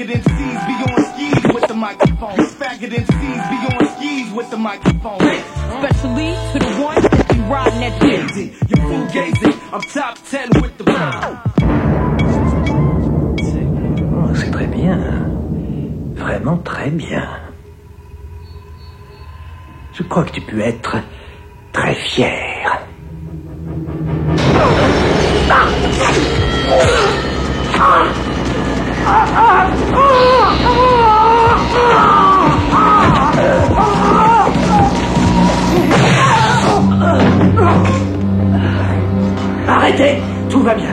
Faggot MCs be on skis with the microphone. Faggot MCs be on skis with the microphone. Especially to the ones that be riding that dick. Gazing, you fool gazing. I'm top 10 with the Oh, c'est très bien. Vraiment très bien. Je crois que tu peux être très fier. Arrêtez Tout va bien.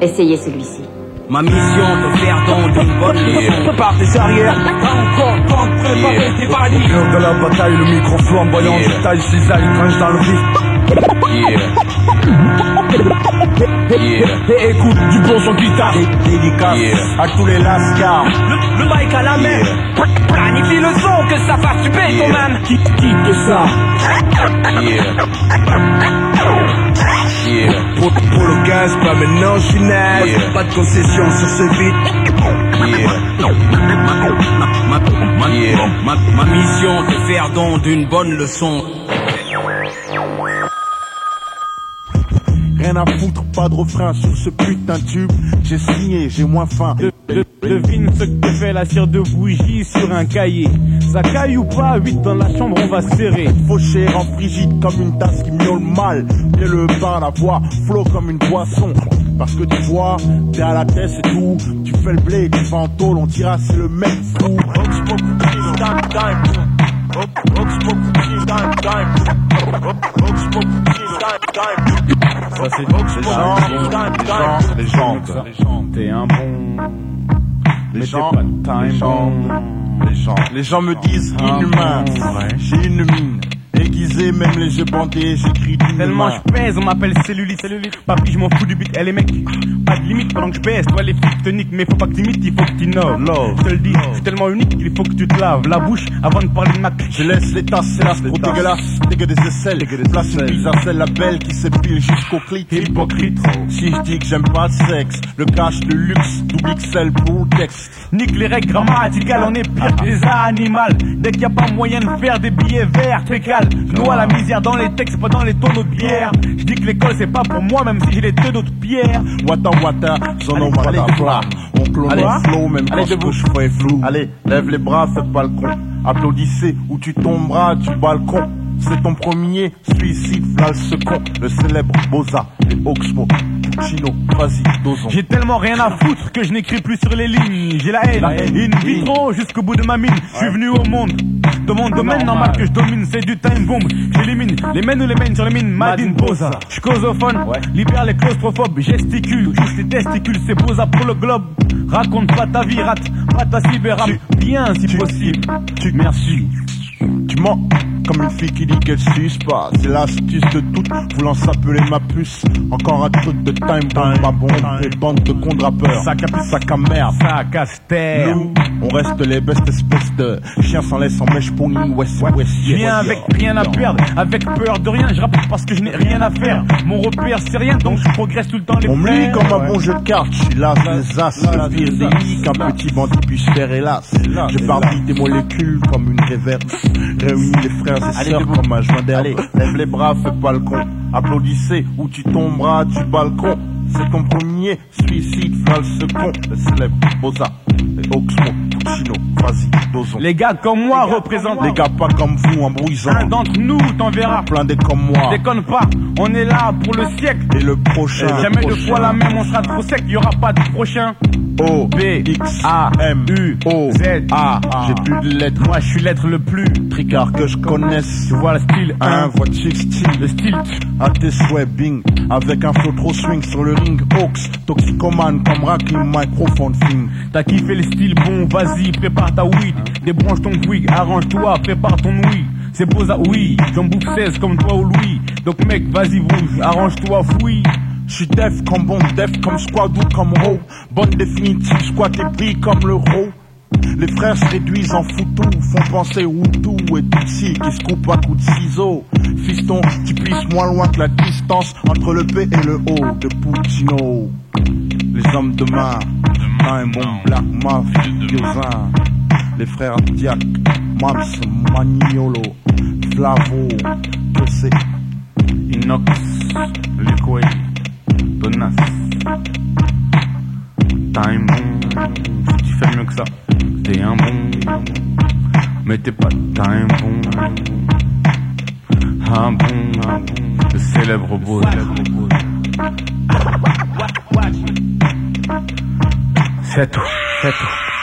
Essayez celui-ci. Ma mission de faire don d'une bonne leçon Par tes arrières, pas encore temps de préparer tes valises. Au cœur de la bataille, le micro flamboyant, Yeah. je taille cisaille, tranche dans le vif. Yeah. Et écoute du bon son guitare. Dé- Dédicace Yeah. à tous les lascars. Le, le mic à la main. Planifie le son que ça fasse du béton, man. Qui quitte ça? Pour, pour le gaz, pas maintenant, je suis. Pas de concession sur ce beat. Yeah. Ma, ma- yeah. Ma- ma mission de faire don d'une bonne leçon. Rien à foutre, pas de refrain sur ce putain de tube. J'ai signé, j'ai moins faim. De- de- devine ce que fait la cire de bougie sur un cahier. Ça caille ou pas, 8 dans la chambre, on va serrer. Fauché en frigide comme une tasse qui miaule mal. Et le pain, la voix, flot comme une boisson. Parce que tu vois, t'es à la tête, c'est tout. Tu fais le blé, tu fais en tôle, on dira c'est le mec fou. C'est Les gens, les gens, T'es un bon. les gens, les gens, les gens, les gens me disent inhumain. J'ai une mine aiguisée, même les yeux bandés, j'écris d'une Tellement je pèse, on m'appelle cellulite. cellulite. Papi, je m'en fous du beat. Eh les mecs, pas de limite pendant que je pèse. Toi les flics te niquent, mais faut pas que t'imites, il faut que t'innoves. Love. Je te le dis, je suis tellement unique qu'il faut que tu te laves la bouche avant de parler de ma Je laisse les tasses, hélas, trop dégueulasse, dégueu des aisselles. Place une à celle, la belle qui s'épile jusqu'au clit. Hypocrite. Si je dis que j'aime pas le sexe, le cash, le luxe, double XL pour le texte. Nique les règles grammaticales, on est pire que les animaux. Dès qu'il y a pas moyen de faire des billets verts, fécales. Je noie la misère dans les textes, pas dans les tonneaux de bière. Je dis que l'école c'est pas pour moi, même si j'ai les deux d'autres pierres. Wata wata, son nom Allez, wata bra. On clone Allez. le flow, même Allez, quand je fais est flou. Allez, lève les bras, fais pas le con. Applaudissez ou tu tomberas du balcon. C'est ton premier suicide, le second. Le célèbre Boza, les Oxmo, Chino, vas-y, dosons. J'ai tellement rien à foutre que je n'écris plus sur les lignes. J'ai la haine, La haine. in vitro jusqu'au bout de ma mine. Je suis venu au monde. Dans mon domaine normal que je domine, c'est du time bomb. J'élimine les mènes ou les mènes sur les mines. Madine Boza. Je causophone, libère les claustrophobes. Gesticule, touche les testicules, c'est Boza pour le globe. Raconte pas ta vie, rate, pas ta cyberrap. Bien si possible. Tu merci. Mens comme une fille qui dit qu'elle suce pas. C'est l'astuce de toutes, voulant s'appeler ma puce. Encore un truc de time bomb, ma bombe. Bande de cons rappeurs. Sac à sac à merde. Casse terre. Nous, on reste les bestes espèces de chiens sans laisse en mèche pony, west, west, Je viens avec rien à perdre, avec peur de rien, je rappe parce que je n'ai rien à faire. Mon repère c'est rien, donc je progresse tout le temps les On me lit comme un bon jeu de cartes, je suis là, les as, des lits qu'un petit bandit puisse faire, hélas. Je barbille des molécules comme une réverse, réunis les frères et sœurs comme un joint d'herbe. Lève les bras, fais pas le con, applaudissez ou tu tomberas du balcon. C'est ton premier suicide, v'là le second, le célèbre Boza, les Oxmo, Puccino, vas-y, dosons. Les gars comme moi représentent Les gars pas comme vous, embrouillisants, Un d'entre nous t'en verras. plein des comme moi, Déconne pas, on est là pour le siècle. et le prochain. Jamais deux fois la même, on sera trop sec, y aura pas de prochain. O, B, X, A, M, U, O, Z, A. J'ai plus de lettres. Moi je suis l'être le plus. tricard que je connaisse. Tu vois le style Un 1, voiture style, le style à tes souhaits, bing. Avec un flow trop swing sur le ring, Hawks, toxicomane comme Rakim, microphone thing. T'as kiffé le style bon, vas-y, prépare ta weed. Débranche ton twig, arrange-toi, prépare ton oui. C'est beau ça, oui, j'en bouffe 16 comme toi ou Louis. Donc mec, vas-y, bouge, arrange-toi, fouille. J'suis def comme bon, def comme squad ou comme ro. Bonne définitive, squat et brille comme le ro. Les frères se réduisent en foutou, font penser Hutu et Tutsi qui se coupent à coups de ciseaux. Fiston, tu puisses moins loin que la distance entre le B et le O de Puccino. Les hommes de main, Time Bomb, Black Mafiosa, les frères Diak, Mams, Maniolo, Flavo, que c'est Inox, Liquid, Donas. Time bon, si tu fais mieux que ça, t'es un bon. Mais t'es pas time bon. Un bon, un bon, le célèbre beau. C'est tout, Feto, feto.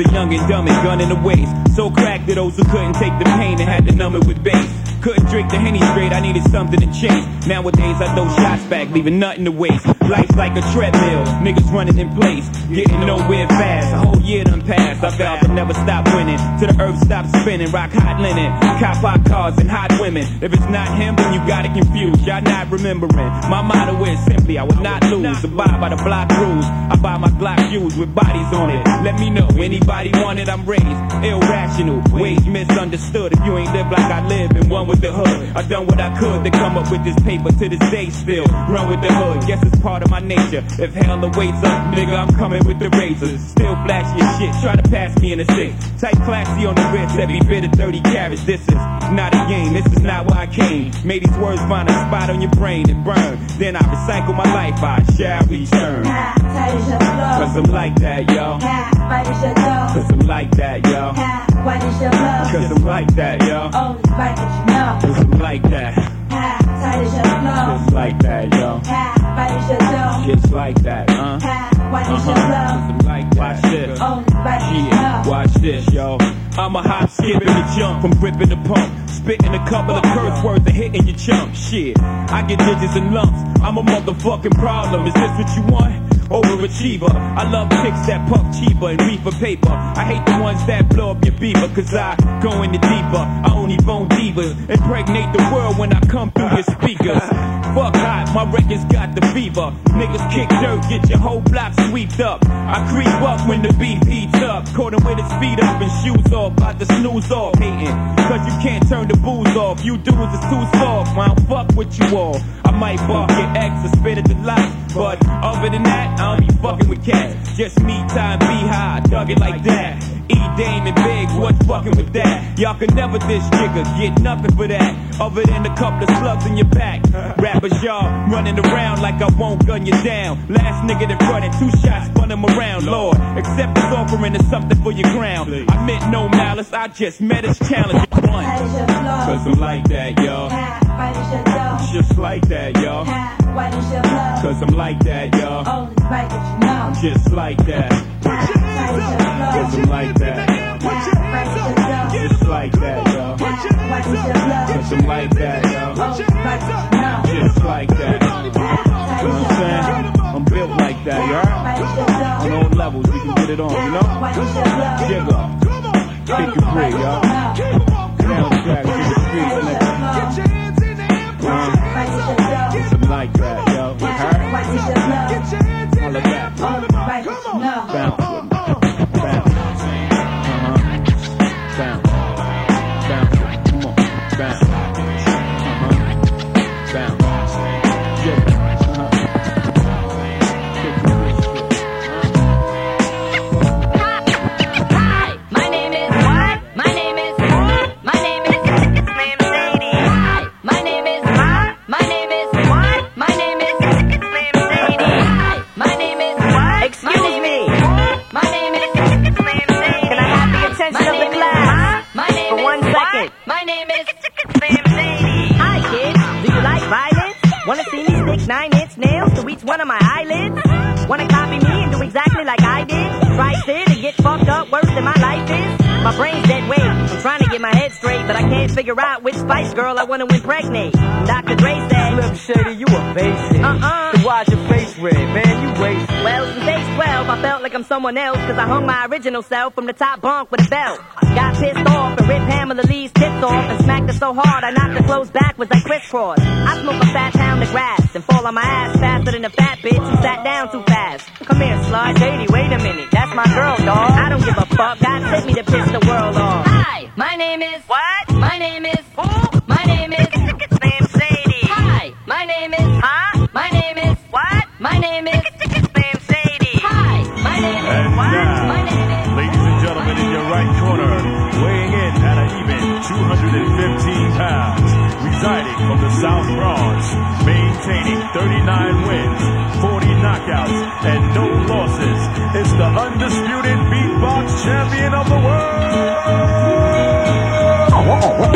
A young and dumb and gun in the waist. So cracked to those who couldn't take the pain and had to numb it with bass. Couldn't drink the Henny straight, I needed something to chase. Nowadays I throw shots back, leaving nothing to waste. Life's like a treadmill, niggas running in place, getting nowhere fast. A whole year done passed, I vowed to never stop winning. Till the earth stops spinning, rock hot linen, cop hot cars and hot women. If it's not him, then you got it confused, y'all not remembering. My motto is simply, I will not lose. Abide by the block rules, I buy my Glock views with bodies on it. Let me know, anybody want it, I'm raised. Irrational, ways misunderstood. If you ain't live like I live and one with the hood, I done what I could to come up with this paper to this day still. Run with the hood, guess it's part of my nature. If hell awaits up, nigga, I'm coming with the razors. Still flashy as shit, try to pass me in a six. Tight classy on the wrist, every bit of 30 carats. This is not a game, this is not where I came. May these words find a spot on your brain and burn. Then I recycle my life, I shall return. Cause I'm like that, yo. Cause I'm like that, yo. Cause I'm like that, yo. Cause I'm like that. Just like that, yo. Just like that, uh. Uh-huh. Cause I'm like that. Watch this. Yeah, watch this, yo. I'm a hop, skip, and a jump from gripping the pump. Spitting a couple of curse words and hitting your chump. Shit, I get digits and lumps. I'm a motherfucking problem. Is this what you want? Overachiever. I love chicks that puff cheaper and reefer paper. I hate the ones that blow up your beaver, cause I go in the deeper. I only bone divas. Impregnate the world when I come through your speakers. Fuck hot, my records got the fever. Niggas kick dirt, get your whole block swept up. I creep up when the beat heats up. Caught him with his feet up and shoes off. About to snooze off, hating. Cause you can't turn the booze off. You dudes is too soft. I don't fuck with you all. Might bark your ex or spit at the lights. But other than that, I don't be fucking with cats. Just me time, be high, dug it like that. E Dame and Big, what's fucking with that? Y'all can never dish jigger, get nothing for that. Other than a couple of slugs in your back. Rappers, y'all running around like I won't gun you down. Last nigga that running, two shots, spun him around. Lord, accept this offering is something for your crown. I meant no malice, I just met his challenge. One. Cause I'm like that, y'all. Just like that, y'all. Cause I'm like that, y'all. Just like that. Cause I'm like that. Just like that, y'all. Cause I'm like that, y'all. Just like that. You know what I'm saying? I'm built like that, y'all. On all levels, we can get it on, you know? Jiggle. Take your break, y'all. Down track to the streets, Bounce. Spice Girl I want to impregnate. Dr. Dre said, Slim Shady, you a basic. Uh-uh. Then why's your face red, man? You wasted. Well, since age 12, I felt like I'm someone else, cause I hung my original self from the top bunk with a belt. Got pissed off and ripped Pamela Lee's tits off and smacked her so hard I knocked her clothes backwards like crisscross. I smoke a fat pound of grass and fall on my ass faster than a fat bitch who sat down too fast. Come here, slut. Shady, wait a minute. That's my girl, dog. I don't give a fuck. God sent me to piss the world off. Hi, my name is. What? My name is. Who? My name is. Slim Sadie. Hi, my name is. And What? now, My name is. ladies and gentlemen, in your right corner, weighing in at an even 215 pounds, residing from the South Bronx, maintaining 39 wins, 40 knockouts, and no losses, is the undisputed beatbox champion of the world.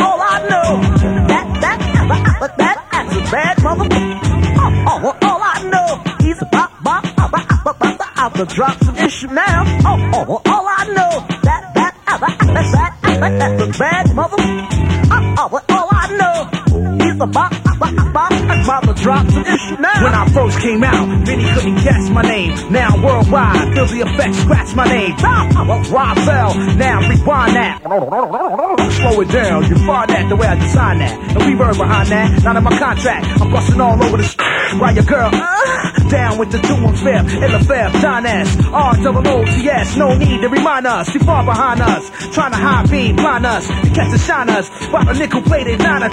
All I know, that, that, that, that, that that that's a bad mother. Oh, bop, bop, out the drops of Ishmael. Oh, oh, all I know, that, that, ah, ah, that, that, ah, that, that's a bad mother. Oh, oh, all I know, bop, bop, bop, bop, the Ishmael. When I first came out, many couldn't guess my name. Now worldwide, feel the effect, scratch my name. Rob Bell, now rewind that. Slow it down, you find that the way I design that. The reverb behind that, not in my contract. I'm busting all over the sh- While your girl, uh, down with the and fifth, in the fifth, Don S, R double O T S. No need to remind us, too far behind us. Trying to high beam, blind us, to catch the shine us. While a nickel plated niner.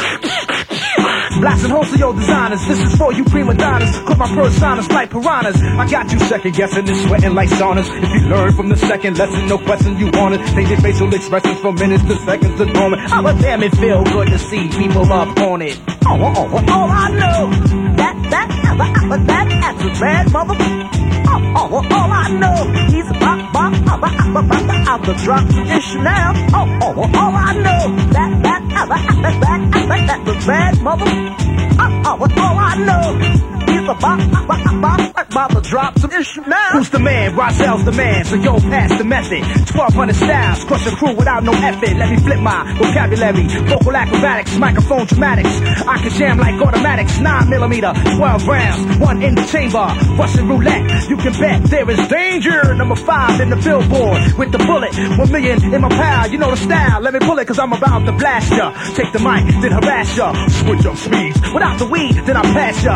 Blasting holes to your designers. This is for you prima donnas. Cause my personas like piranhas. I got you second guessing and sweating like saunas. If you learn from the second lesson, no question you want it. Changing facial expressions from minutes to seconds to. Oh, but damn, it feel good to see people up on it. Oh, oh, oh, oh. all I know, that, that, that, that, that's a bad mother. Oh, oh, oh all I know, he's a bop, bop, bop, bop, out the drops of Ishmael. Oh, oh, all I know, that, that, ah, ah, ah, that, that, that, that, that's a bad mother. Oh, oh, all I know, he's a bop, bop, bop, bop, about the drops of Ishmael. Who's the man? Rozel's the man, so yo, pass the method. 1200 styles, crush a crew without no effort. Let me flip my vocabulary, vocal acrobatics, microphone dramatics. I can jam like automatics, 9 millimeter, 12 rounds, one in the chamber. Russian roulette, you can bet there is danger. Number five in the billboard with the bullet, one million in my pal. You know the style, let me pull it, cause I'm about to blast ya. Take the mic, then harass ya. Switch up speeds, without the weed, then I pass ya.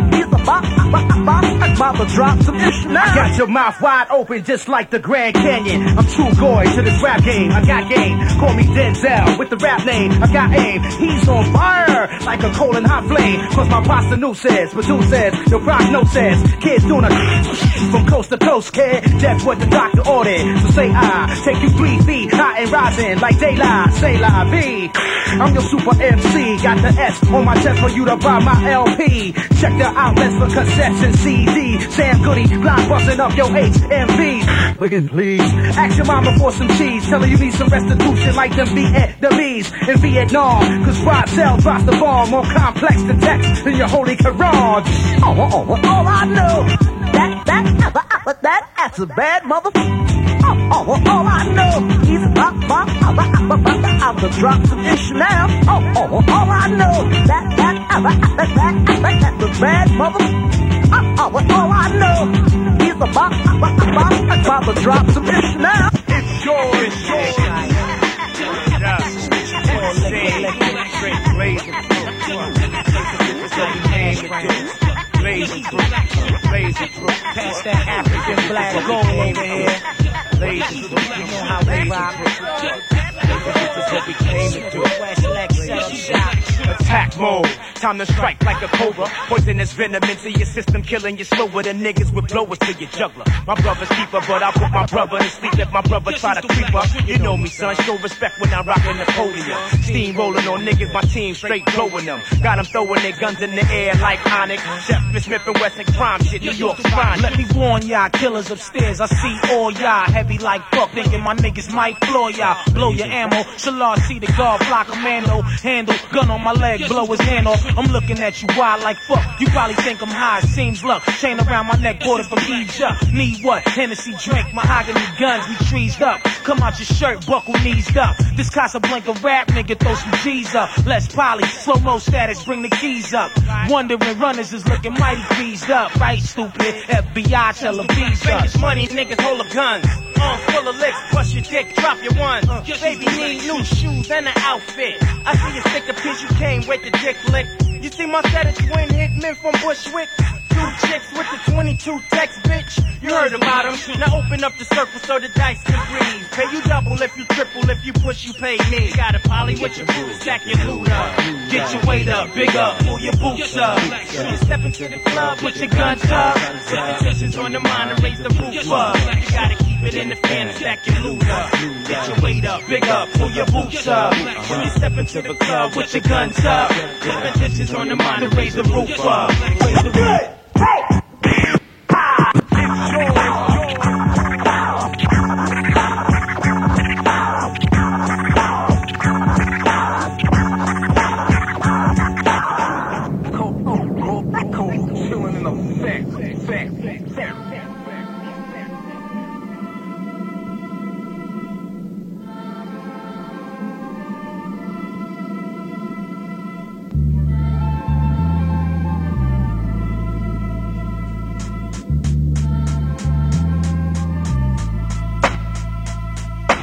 the drops of Ishmael. I got your mouth wide open just like the Grand Canyon. I'm true goy to this rap game. I got game. Call me Denzel with the rap name. I got aim. He's on fire like a coal and hot flame. Cause my pasta new says, says, your prognosis. Kids doing a from coast to coast, kid. That's what the doctor ordered. So say I take you three feet high and rising like daylight. Say la V. I'm your super MC. Got the S on my chest for you to buy my LP. Check the outlets for cassettes and CD. Sam Goody, blind busting up your HMV. Look at please. Ask your mama for some cheese. Tell her you need some restitution like them Vietnamese in Vietnam. Cause Rozel drops the bomb more complex than text than your holy Quran. Oh, oh, oh, all I know, that, that, that, that, that's a bad mother. Oh, oh, well, all I know is ba ba abba abba abba abba drop some ish now. Oh, oh, well, all I know that that abba abba that abba that the bad mother. Oh, oh, well, all I know is a ba abba abba abba abba drop some ish now. It's yours, it's yours. Yeah. All same, straight blazing. What's your name? Pass that African black gold over here. You know how we rock. Attack mode. time to strike like a cobra. Poisonous venom into your system, killing you slower than niggas with blowers to your juggler. My brother's keeper, but I put my brother to sleep if my brother try to creep up. You know me, son, show respect when I rockin' the podium. Steam rolling on niggas, my team straight blowing them. Got them throwing their guns in the air like Onyx. Chef Smith and Wesson crime shit, New York's fine. Let me warn y'all, killers upstairs. I see all y'all heavy like fuck, thinking my niggas might floor y'all. Blow your ammo. Shalard see the guard block commando. Handle, gun on my leg, blow his hand off. I'm looking at you wild like fuck. You probably think I'm high, seems luck. Chain around my neck, bought it from Egypt. Need what? Hennessy drink, mahogany guns, we trees up. Come out your shirt, buckle knees up. This Casablanca rap nigga throw some G's up. Less poly, slow mo status, bring the keys up. Wondering runners is looking mighty greased up. Right, stupid. FBI tell them bees uh. up. Money, niggas hold of guns. Uh, full of licks, bust your dick, drop your one. Your baby need new shoes and an outfit. I see you stick a pitch, you came with the dick lick. You see my status twin hitmen from Bushwick? Two chicks with the 22 text, bitch. You heard about them. Now open up the circle so the dice can breathe. Pay you double if you triple, if you push, you pay me. Got a poly with your boots, stack your loot up. Get your weight up, big up, pull your boots up. You step into the club, put your guns up. Tensions on the mind and raise the roof up. You gotta keep it in the fan stack your loot up. Get your weight up, big up, pull your boots up. When you step into the club, put your guns up. Tensions on the mind and raise the roof up. Raise the roof.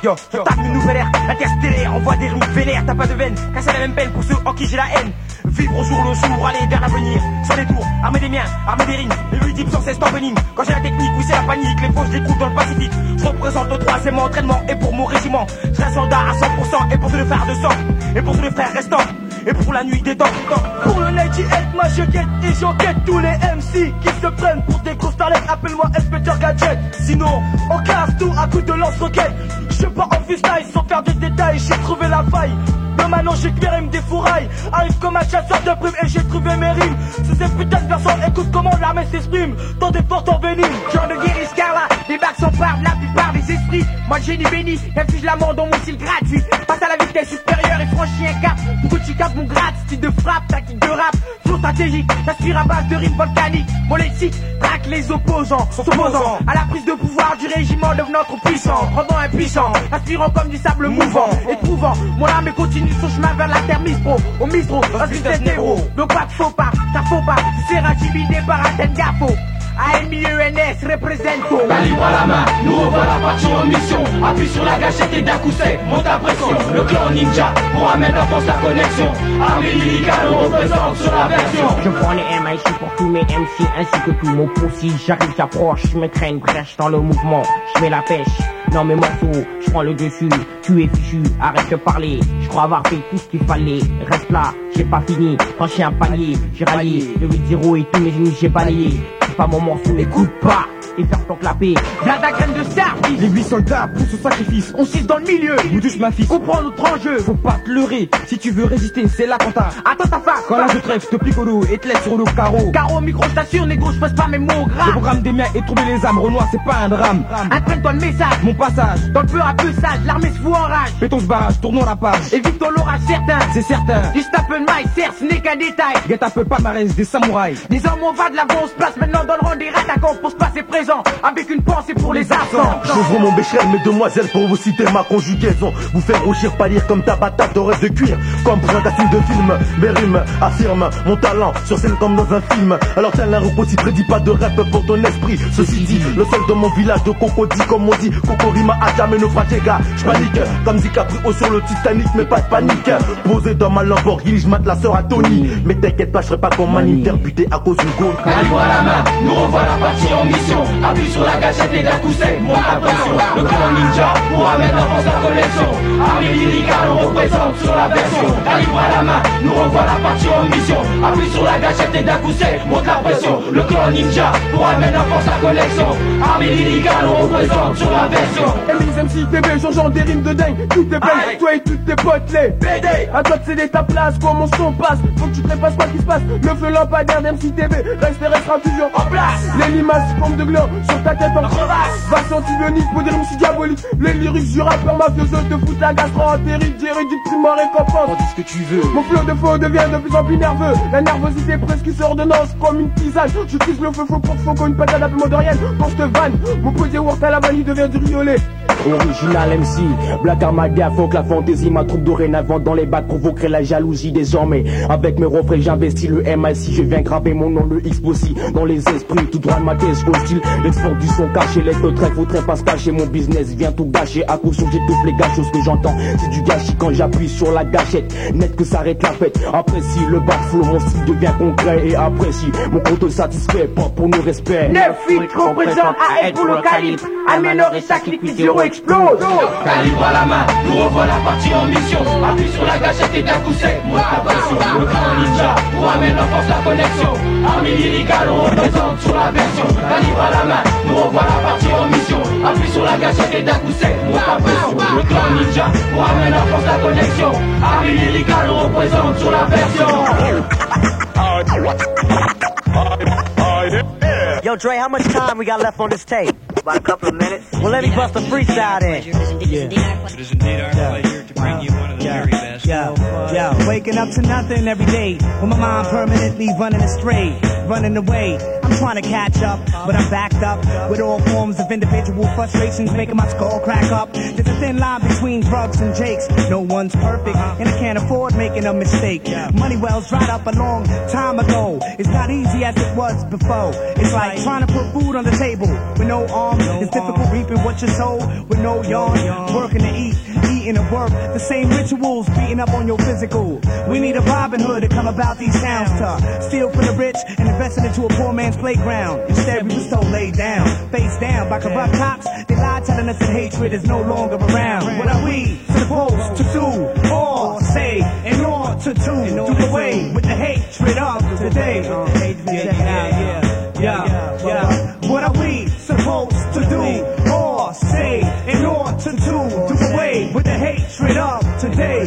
Yo, je tape une nouvelle ère, interstellaire, envoie des rimes vénères, t'as pas de veine, c'est la même peine pour ceux en qui j'ai la haine. Vivre au jour le jour, aller vers l'avenir, sans les tours, armer des miens, armer des rimes, les multiples sans cesse t'enveniment. Quand j'ai la technique, oui c'est la panique, les poches découlent dans le Pacifique. Je représente le troisième entraînement, et pour mon régiment, je reste soldat à 100%, et pour tous les frères de sang, et pour tous les frères restants, et pour la nuit des temps. Pour le Nighty Head, moi je guette et j'enquête tous les MC qui se prennent pour des grosses starlettes. Appelle-moi Inspecteur Gadget. Sinon, on casse tout à coup de lance-roquette. Je pars en freestyle sans faire de détails, j'ai trouvé la faille. Mais maintenant j'éclaire des fourrailles. Arrive comme un chasseur de primes et j'ai trouvé mes rimes. Sous ces putains de personnes, écoute comment l'armée s'exprime. Tant d'efforts en béni. Le génie béni, inflige la mort dans mon style gratuit. Passe à la vitesse supérieure et franchis un cap. Pour que tu capes mon grade, style de frappe, tactique de rap. Flow stratégique, t'aspires à base de rimes volcaniques. Mon lexique traque les opposants, s'opposant à la prise de pouvoir du régiment devenant trop puissant. Rendant impuissant, aspirant comme du sable mouvant. Éprouvant, mon âme continue son chemin vers la terre Mispro. Au Mistro, un vitesse héros. Donc pas de faux pas, ça faut pas. Tu seras intimidé par un tel gafo. AMIENS représente La libre à la main, nous revoilà partis en mission Appuie sur la gâchette et d'un coup sec, monte à pression Le clan ninja, pour amener en force la connexion. Armée lyricale, on représente sur la version. Je prends les MIC pour tous mes MC ainsi que tout mon poussi. J'arrive, j'approche, je me crée une brèche dans le mouvement. Je mets la pêche dans mes morceaux, je prends le dessus, tu es fichu, arrête de parler, je crois avoir fait tout ce qu'il fallait, reste là, j'ai pas fini, franchi un palier, j'ai rallié, le 8-0 et tous mes ennemis j'ai balayé, c'est pas mon morceau, écoute pas, et faire ton. Viens ta graine de service. Les huit soldats poussent au sacrifice. On cisse dans le milieu. Nous tous ma fille. Comprends notre enjeu. Faut pas te leurrer. Si tu veux résister, c'est là qu'on t'a. Attends ta face. Quand là je trêve, te plique au dos et te laisse sur le carreau. Carreau, micro, t'assure, négo, je passe pas mes mots Le gras. programme des miens et trouver les âmes. Renoir, c'est pas un drame. Imprègne-toi le message. Mon passage. Dans le peu à peu sage, l'armée se fout en rage. Pétons ce barrage, tournons la page. Évitons l'orage certain. C'est certain. Du snap and mic, certes, ce n'est qu'un détail. Guette un peu palmarès des samouraïs. Les hommes, on va de l'avant, on se place maintenant rang des attaquants pour se passer présent. Avec une pensée pour les absents. J'ouvre mon bécherel, mesdemoiselles, pour vous citer ma conjugaison. Vous faire rougir, pâlir comme ta patate de rêve de cuir. Comme pour un casting de film, mes rimes affirment mon talent sur scène comme dans un film. Alors tel un repos, si prédit pas de rap pour ton esprit. Ceci dit, le seul de mon village de Cocody, comme on dit, Cocorima a jamais naufragé, gars. J'panique, comme DiCaprio sur le Titanic, mais pas de panique. Posé dans ma Lamborghini, j'mate la sœur à Tony. Mais t'inquiète pas, j'serai pas comme un interbuté à cause d'une gaule. À la nous revoilà partis en mission Appuie sur la gâchette et sec, monte à pression Le clan ninja, pour amener en force la collection Armée lyricale, on représente sur la version Calibre à la main, nous revoilà partis en en mission Appuie sur la gâchette et d'un coup sec monte la pression Le clan ninja pour amener en force la collection Armée lyricale on représente sur la version MC TB, changeant des rimes de dingue Tout est belle, toi et toutes tes potes les BD À toi de céder ta place, comment son passe Faut que tu te pas ce qui se passe Le feu lampadaire d'MC TV Reste et restera toujours place. Les limaces forme de gland sur ta tête en crevasse. Va antibionique pour des rimes si diaboliques Les lyrics du rappeur mafioso te foutent la gastro entérite Jéridique primo récompense ce que tu veux. Mon flow de faux devient de plus en plus nerveux. La nervosité presque s'ordonnance comme une tisane. Je tisse le feu faux pour faux comme une patate à peu d'Orienne Pour te vanne, mon posé Wort à la vanille devient du riolet. Original MC, Black Armadia, faut que la fantaisie, ma troupe dorénavant dans les bacs provoquerait la jalousie désormais. Avec mes refrains, j'investis le MIC, je viens graver mon nom, le X aussi, dans les tout droit de ma thèse hostile. L'export du son caché, laisse le train, faudrait pas se cacher, mon business vient tout gâcher. À cause j'ai tout les gâches, ce que j'entends, c'est du gâchis quand j'appuie sur la gâchette. Net que s'arrête la fête, apprécie le backflow, mon style devient concret et apprécie. Mon compte satisfait, pas pour nos respects. 9 feet représente à pour le calibre, améliorer sa clique, zéro explose. Calibre à la main, nous revoilà partis en mission Appuie sur la gâchette et d'un coup sec, monte la pression Le clan ninja, pour amener en force la connexion Armée lyricale, on représente sur la version Calibre à la main, nous revoilà partis en mission. Appuie sur la gâchette et d'un coup sec, monte la pression. Le clan ninja, pour amener en force la connexion. Armée lyricale, on représente sur la version. Yo, Dre, how much time we got left on this tape? About a couple of minutes. Well, let me bust a freestyle in. Yeah, yeah, yeah. Waking up to nothing every day. With my mind permanently running astray, running away. I'm trying to catch up, but I'm backed up with all forms of individual frustrations, making my skull crack up. There's a thin line between drugs and jakes. No one's perfect, and I can't afford making a mistake. Money wells dried up a long time ago. It's not easy as it was before. It's like trying to put food on the table with no arms. It's difficult reaping what you sow with no yarn. Working to eat, eating to work. The same rituals beating up on your physical. We need a Robin Hood to come about these towns to steal from the rich and invest it into a poor man's playground. Instead, we were so laid down, face down by corrupt cops. They lie telling us that hatred is no longer around. What are we supposed to do or say in order to do away with the hatred of today? Yeah, yeah, yeah, yeah, yeah. What are we supposed to do or say in order to do away with the hatred of today?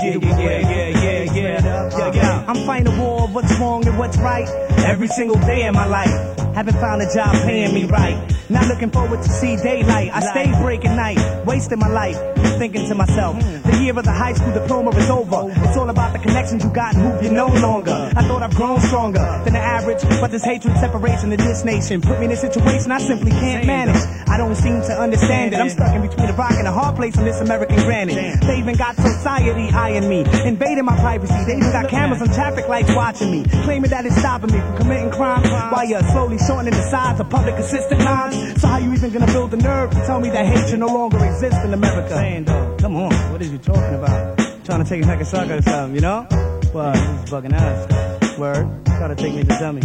Yeah, yeah, yeah, yeah, yeah, uh, yeah, yeah. I'm fighting a war of what's wrong and what's right every single day in my life. Haven't found a job paying me right. Not looking forward to see daylight. I stay breaking night, wasting my life. Thinking to myself, the year of the high school diploma is over. It's all about the connections you got and who you no longer. I thought I've grown stronger than the average, but this hatred, separation in this nation put me in a situation I simply can't manage. I don't seem to understand it. I'm stuck in between a rock and a hard place on this American granite. They even got society eyeing me, invading my privacy. They even got cameras and traffic lights watching me, claiming that it's stopping me committing crime while you're slowly shortening the size of public assistance lines. So how you even gonna build the nerve to tell me that hatred no longer exists in America? Saying though, come on, what are you talking about? Trying to take a sucker or something, you know? But is bugging out. Word, try to take me to dummy.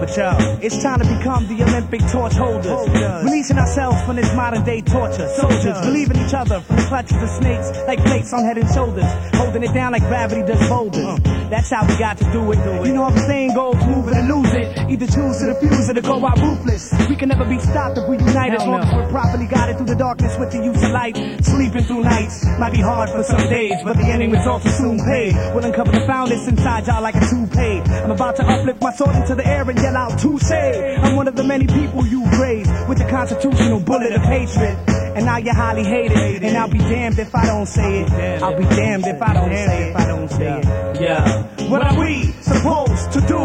But yo, it's time to become the Olympic torch holders. Releasing ourselves from this modern day torture. Soldiers, believing each other from the clutches of snakes, like plates on head and shoulders. Holding it down like gravity does boulders. That's how we got to do it. You know how the saying goes, move it or lose it. Either choose to defuse it or go out ruthless. We can never be stopped if we unite as long as we're properly guided through the darkness with the use of light. Sleeping through nights might be hard for some days, but the ending results will soon pay. We'll uncover the foundness inside y'all like a toupee. I'm about to uplift my sword into the air and yell out touche. I'm one of the many people you praise with the constitutional bullet of hatred. And now you're highly hated, and I'll be damned if I don't say it. I'll be damned if I don't say it. If I don't say it. Yeah. What are we supposed to do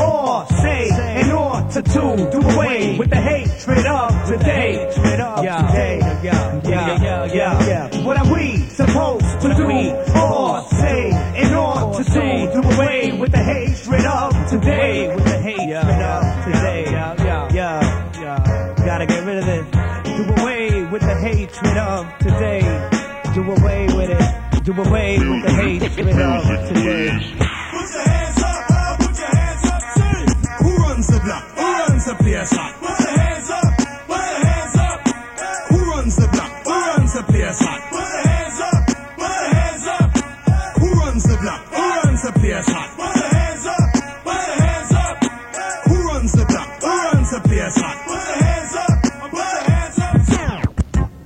or say in order to do away with the hatred of today? Yeah. Yeah. Yeah. Yeah. Yeah. What are we supposed to do or say in order to do away with the hatred of today? With the hatred of today. Yeah. Yeah. Yeah. Yeah. Gotta get rid of this. Do away with the hatred of today. Do away with it. Do away with the hatred of today. Who runs the place hot?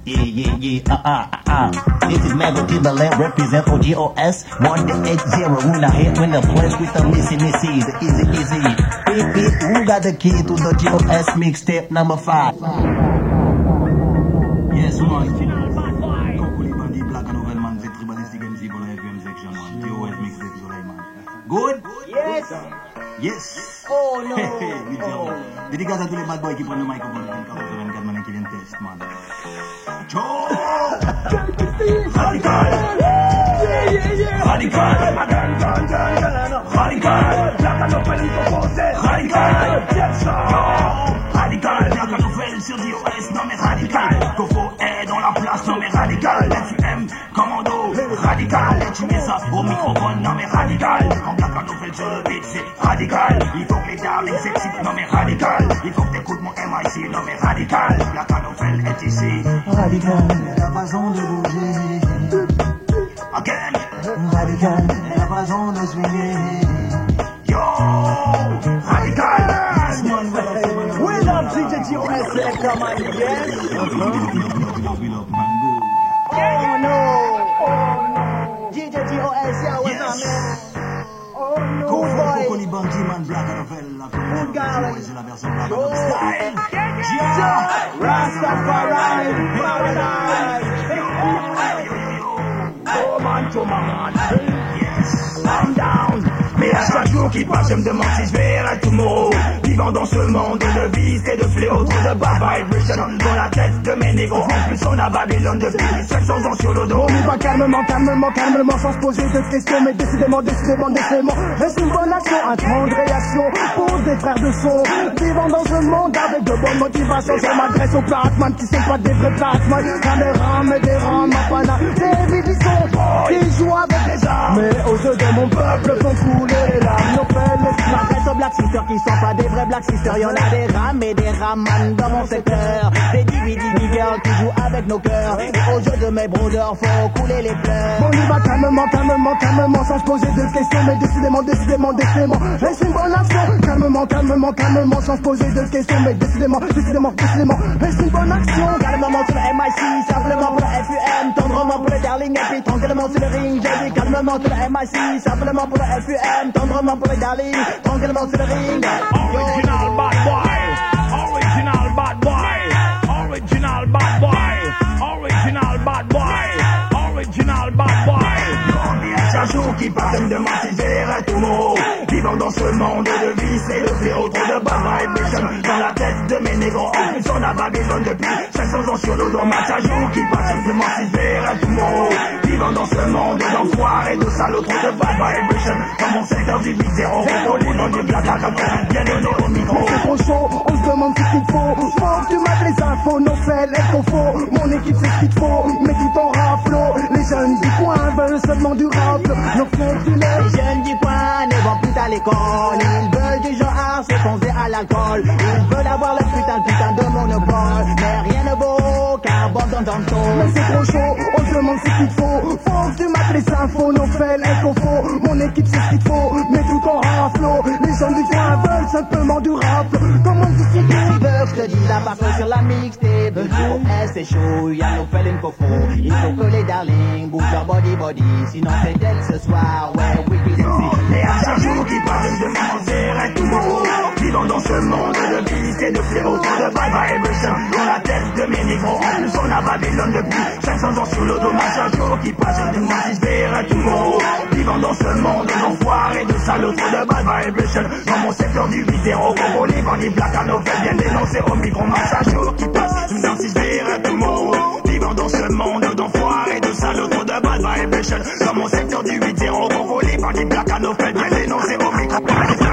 Yeah, yeah, yeah, uh, uh, uh, uh. This is Mego Timberland, represent for GOS 180. We not here in the place with the missing misses. Easy, easy. Beep, beep. Who got the key to the GOS mixtape number five? Yes, man. Kokuli Bandi, Black and Novelman, c'est Tribalistic MC pour FM Section 1. TOS Mixtape Suleiman. Good? Yes. Yes. Oh no. Dédicace à tous les bad boys qui prennent le microphone Radical. La. Il faut que les darlings s'excitent, non mais radical. Il faut que t'écoutes mon MIC, non mais radical. Novel est ici. Radical, la façon de bouger. Again. Radical, la façon de swinguer. Yo, radical. We love DJ Selector man, yes. Oh no. Oh no. DJ GOS, yeah, what's up, man? Kokoli Bandi, man, Black Novel. La Good la version Black Yo. Style. Rastafari, paradise. Oh man, to man. Yes, I'm down. Mais à chaque jour qui passe, je me demande si je verrai tout mot. Vivant dans ce monde de vices et de fléaux, trop de bad vibration dans la tête de mes négros. En plus, on a Babylone depuis 700 ans sur le dos. On va calmement, calmement, calmement, sans se poser de questions, mais décidément, décidément, décidément, reste une bonne action, un réaction pour des frères de son, vivant dans ce monde avec de bonnes motivations. Je m'adresse aux paratman qui sont pas des vrais des rames et des rames à pana, des vies qui jouent avec mais aux yeux de mon peuple font couler Je m'adresse aux black sisters qui sont pas des vrais black sisters. Y'en a des rames et des raman dans mon secteur. Des DVD girls qui jouent avec nos cœurs. Et aux yeux de mes brothers, faut couler les pleurs. On y va calmement, calmement, calmement, sans se poser de questions, mais décidément, décidément, décidément, reste une bonne action. Calmement, calmement, calmement, sans se poser de questions, mais décidément, décidément, décidément, reste une bonne action. Calmement sur le MIC, simplement pour le FUM, tendrement pour le darling, et puis tranquillement sur le ring. J'ai dit calmement sur le MIC, simplement pour le FUM, tendrement pour le darling, tranquillement sur le ring. Original bad Jour qui passe, je me demande si je verrai tout mot. Vivant dans ce monde de vices et de fléaux, trop de bad vibration dans la tête de mes négros. Plus, on a Babylone depuis 500 ans sur le dos. Ma chaque jour qui passe, je me demande si je verrai tout mot. Vivant dans ce monde d'enfoirés, de salauds, trop de bad vibration dans mon secteur du 8-0. Contrôlé dans du black à bien donné au micro. C'est trop chaud, on se demande ce qu'il faut. Faut que tu m'as les infos, nos faits, les confos. Mon équipe c'est ce qu'il faut, mais tout en raflo. Les jeunes du coin veulent seulement du rap. Nos faits, l'es. Les jeunes du coin ne vont plus à l'école. Ils veulent du genre se foncer à l'alcool. Ils veulent avoir le putain, putain de monopole. Mais rien ne vaut qu'un bon dans ton dos. Mais c'est trop chaud, on se demande ce qu'il faut. Faut que tu m'as les infos, nos faits, les confos. Mon équipe c'est ce qu'il faut, mais tout en raflo. Les jeunes du coin veulent simplement du rap. Comment tu sais veux que je te dise la parole sur la mixtape, eh, c'est chaud, y'a nos felines qu'au fond. Il faut que les darlings bougent leur body body, sinon c'est ce soir, ouais, oui, oui, Et à chaque jour qui passe, je demande verrai tout mot. Vivant dans ce monde de vices et de fléaux, de bad vibration dans la tête de mes négros. Plus, on a Babylone depuis 500 ans sur le. À chaque jour qui passe, je demande si tout mot. Vivant dans ce monde d'enfoirés, de salauds, de bad vibration dans mon secteur du 8-0. Congolais, bandits, black à nos faits, bien dénoncé au micro. À chaque jour qui passe, je demande si verrai tout mot. Vivant dans ce monde d'enfoirés, de salauds, trop de bad vibration dans mon secteur du 8-0. Congolais, bandits, black à nos faits, bien dénoncé au micro.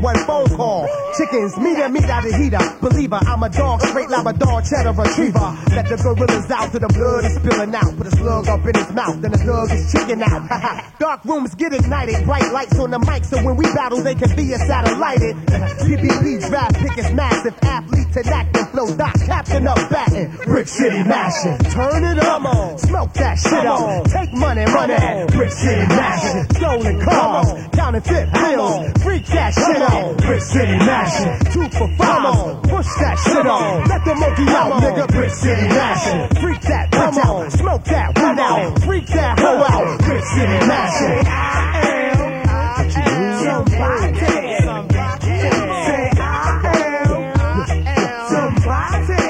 Clothes off with one phone call. Chickens, meet and meet out of the heater. Believer, I'm a dog, straight Labrador, cheddar retriever. Let the gorillas out to the blood is spilling out. Put a slug up in his mouth, then the slug is chicken out. Dark rooms get ignited, bright lights on the mic, so when we battle, they can be a satellited. PPP draft pick is massive, athlete to acting flow, dot captain up batting, Brick City mashing. Turn it up, on, smoke that shit up, take money, money, Brick City mashing. Stolen cars, counterfeit bills, freak that shit on, Brick City mashing. Two for five, push that shit on, let the monkey out, nigga, Brick City mashing. Freak that bitch out, smoke that one out, freak that hoe out, Brick City mashing. Somebody, say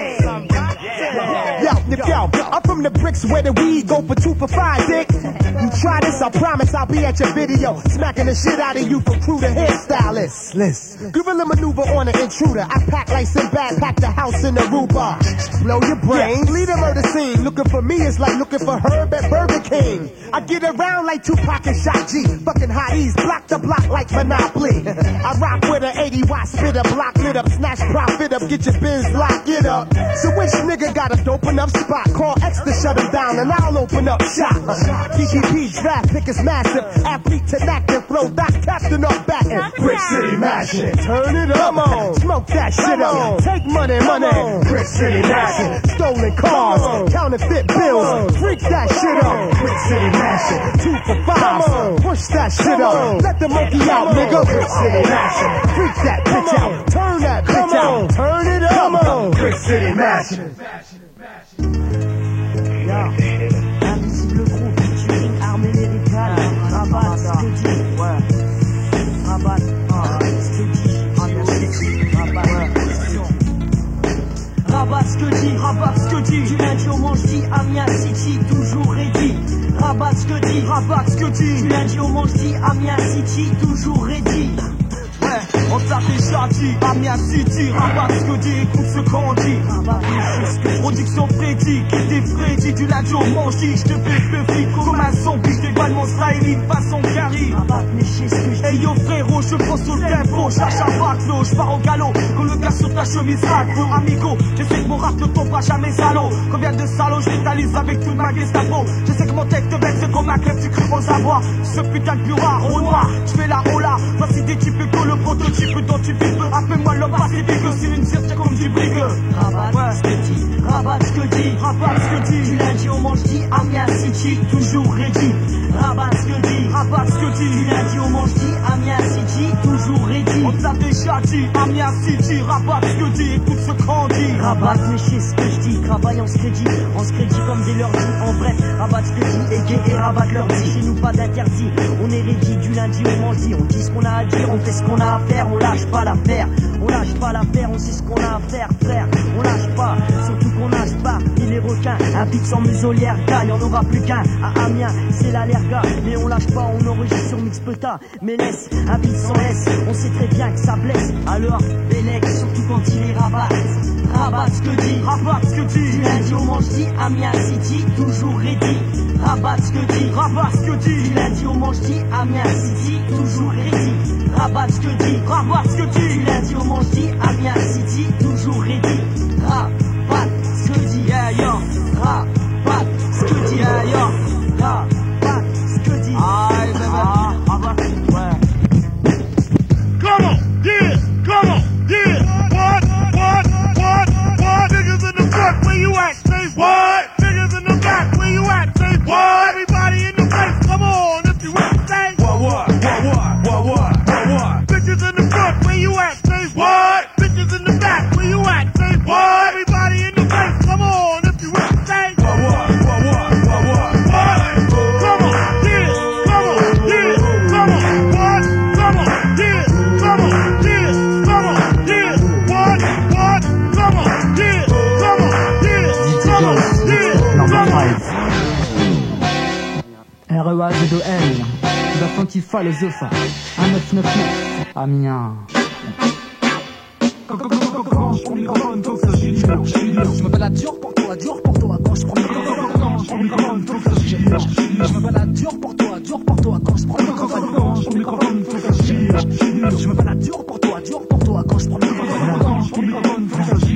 Yo, yo, I'm from the bricks where the weed go for two for five, dick. You try this, I promise I'll be at your video. Smacking the shit out of you from crew to hairstylist. Listen. Gorilla maneuver on an intruder. I pack like some bad, pack the house in the Aruba. Blow your brain, lead a murder scene. Looking for me is like looking for Herb at Burger King. I get around like Tupac and Shot G. Fucking hotties, block the block like Monopoly. I rock with an 80 watt spitter, block lit up, snatch profit up, get your bins, lock it up. So which nigga got a dope enough spot? Call X to shut him down and I'll open up shop. PPP draft pick is massive. Athlete to active flow, back captain up batting. Brick City mashing. Turn it up, on. smoke that shit up. Take money, money. Brick City mashing. Stolen cars, counterfeit bills. Freak that shit up. Brick City mashing. Two for five. Push that shit up. Let the monkey out, nigga. Brick City mashing. Freak that bitch out. Turn that bitch out. Turn it up. Brick City mashing. Invisible groupe featuring armée lyricale Rabat, Skuddy, ouais Rabat, Rabat, Skuddy, Rabat, Skuddy Du lundi au mardi, Amiens City, toujours ready. Rabat, Skuddy, Rabat, Skuddy Du lundi au mardi, Amiens City, toujours ready on t'a déjà dit, Amiens City, Rabat, Skuddy, écoute ce qu'on dit. Production Freddy, qui dit Freddy, du lundi au mardi, je te fais comme un zombie, je déballe mon styling façon carry. Hey yo frérot, je pense au tempo, je lâche un baclo, je pars au galop, quand le gars sur ta chemise mon amigo, je sais que mon rap ne tombera jamais salaud, combien de salauds je avec toute ma Gestapo, je sais que mon tête te c'est comme un club, tu crées aux avoirs, ce putain de bureau au noir, je fais la hola, voici des types que le prototype dont tu vis, appelle-moi l'homme pacifique, c'est une cirque comme du brigue. Rabat, ce que dit, rabat ce que dit, rabat ce que dit, du lundi au mardi, Amiens City, toujours ready. Rabat ce que dit, rabat ce que dit, du lundi au mardi, Amiens City, toujours ready. On t'a déjà dit, Amiens City, rabat ce que dit, écoute ce qu'on dit. Rabat, mais chez ce que je dis, travaille en crédit, se crédit comme des leurs dit, en bref, rabat ce que dit, et gay et rabat leur dit, chez nous pas d'interdit, on est ready du lundi au mardi, on dit ce qu'on a à dire, on fait ce qu'on a à faire, on lâche pas l'affaire, on lâche pas l'affaire, on sait ce qu'on a à faire, frère, on lâche pas, surtout qu'on nage pas, ni les requins, un beat sans muselière, gagne, on aura plus qu'un, à Amiens, c'est l'allerga, mais on lâche pas, on enregistre sur Mixpeta, mais laisse, un beat sans laisse, on sait très bien que ça blesse, alors, Bélec, surtout quand il est rabat, rabat ce que dit, rabat ce que dit, du lundi au mardi, Amiens City, toujours ready, rabat ce que dit, rabat ce que dit, du lundi au mardi, Amiens City, toujours ready, I'm about to do, I'm about. Vas funky philosophe. 1999. Amiens. Quand je prends le microphone, faut que ça gère, Je me balade dur pour toi, dur pour toi. Quand je prends le microphone, quand je prends le microphone, faut que ça gère, Je me balade dur pour toi, dur pour toi. Quand je prends le microphone, quand je prends le microphone, faut que ça gère, Je me balade dur pour toi, dur pour toi. Quand je prends le microphone, quand je prends le microphone, faut que ça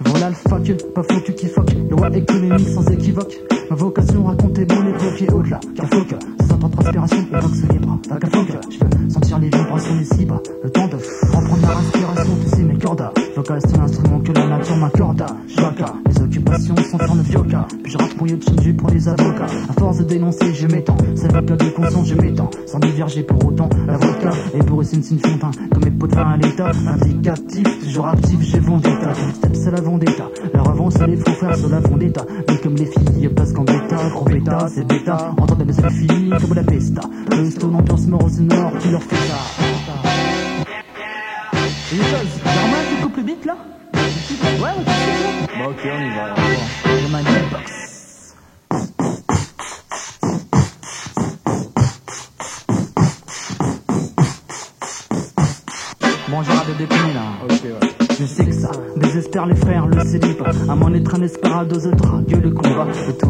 voilà, le fuck, pas faux qui fuck. Loi économique sans équivoque. À l'état. Indicatif, toujours actif, j'ai vendetta. Step,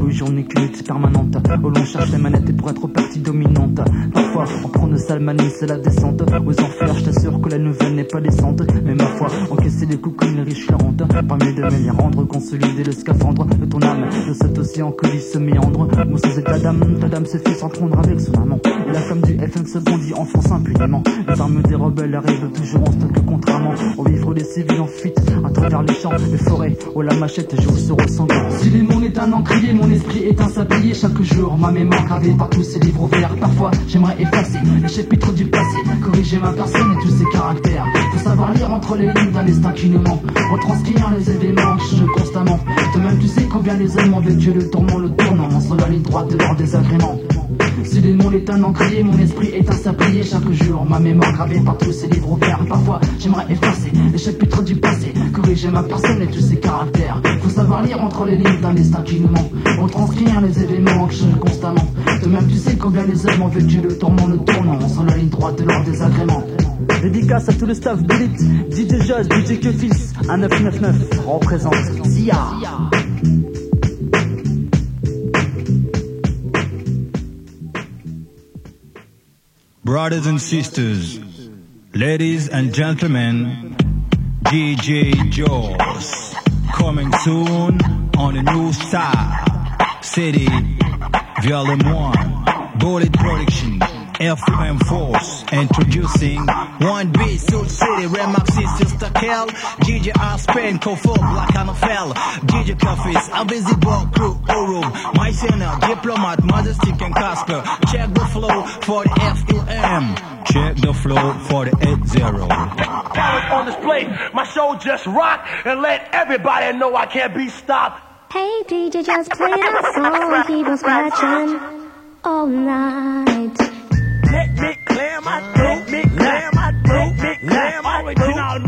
les jours n'est qu'une permanente. Où l'on cherche les manettes et pour être partie dominante. Parfois, on prend une sale manie, c'est la descente. Aux enfers, je t'assure que la nouvelle n'est pas décente. Mais ma foi, encaisser les coups comme les riches la honte. Parmi de les rendre, consolider le scaphandre de ton âme. De cet océan que se méandre. Mon sans état d'âme, ta dame se fait s'entrendre avec son amant. La femme du FN se bondit, enfonce impunément. Les armes des rebelles arrivent toujours en stock, contrairement aux vivres des civils en fuite à travers les champs, les forêts, où la machette joue sur ressemblant. Si les mots est un mon esprit est un. Chaque jour, ma mémoire gravée par tous ces livres ouverts. Parfois, j'aimerais effacer les chapitres du passé, corriger ma personne et tous ses caractères. Faut savoir lire entre les lignes d'un destin qui nous ment, retranscrire les événements qui changent constamment. De même, tu sais combien les hommes ont vécu le tourment, le tournant, sur la ligne droite de leurs désagréments. Si mots est un encrier, mon esprit est un sablier chaque jour. Ma mémoire gravée par tous ces livres ouverts. Parfois, j'aimerais effacer les chapitres du passé, corriger ma personne et tous ses caractères. Faut savoir lire entre les lignes d'un destin qui nous ment, retranscrire les événements qui changent constamment. De même, tu sais combien les hommes ont vécu le tourment, le tournant, sur la ligne droite de leurs désagréments. Dédicace à tout le staff d'élite, DJ Joss, DJ Kefis, 1999, représente Zia. Brothers and sisters, ladies and gentlemen, DJ Jaws coming soon on a new star city volume 1 bullet production FM Force introducing one beat Soul City Remax Sister Kel DJ Spain Kofo Black NFL DJ Cafés Invisible Crew Orum My Sinner Diplomat Majestic and Casper Check the flow for the FUM Check the flow for the 8-0 Talent on display. My show just rock and let everybody know I can't be stopped. Hey DJ, just play that song. Keep on scratching all night. Damn, I do. Damn, I do. Damn, original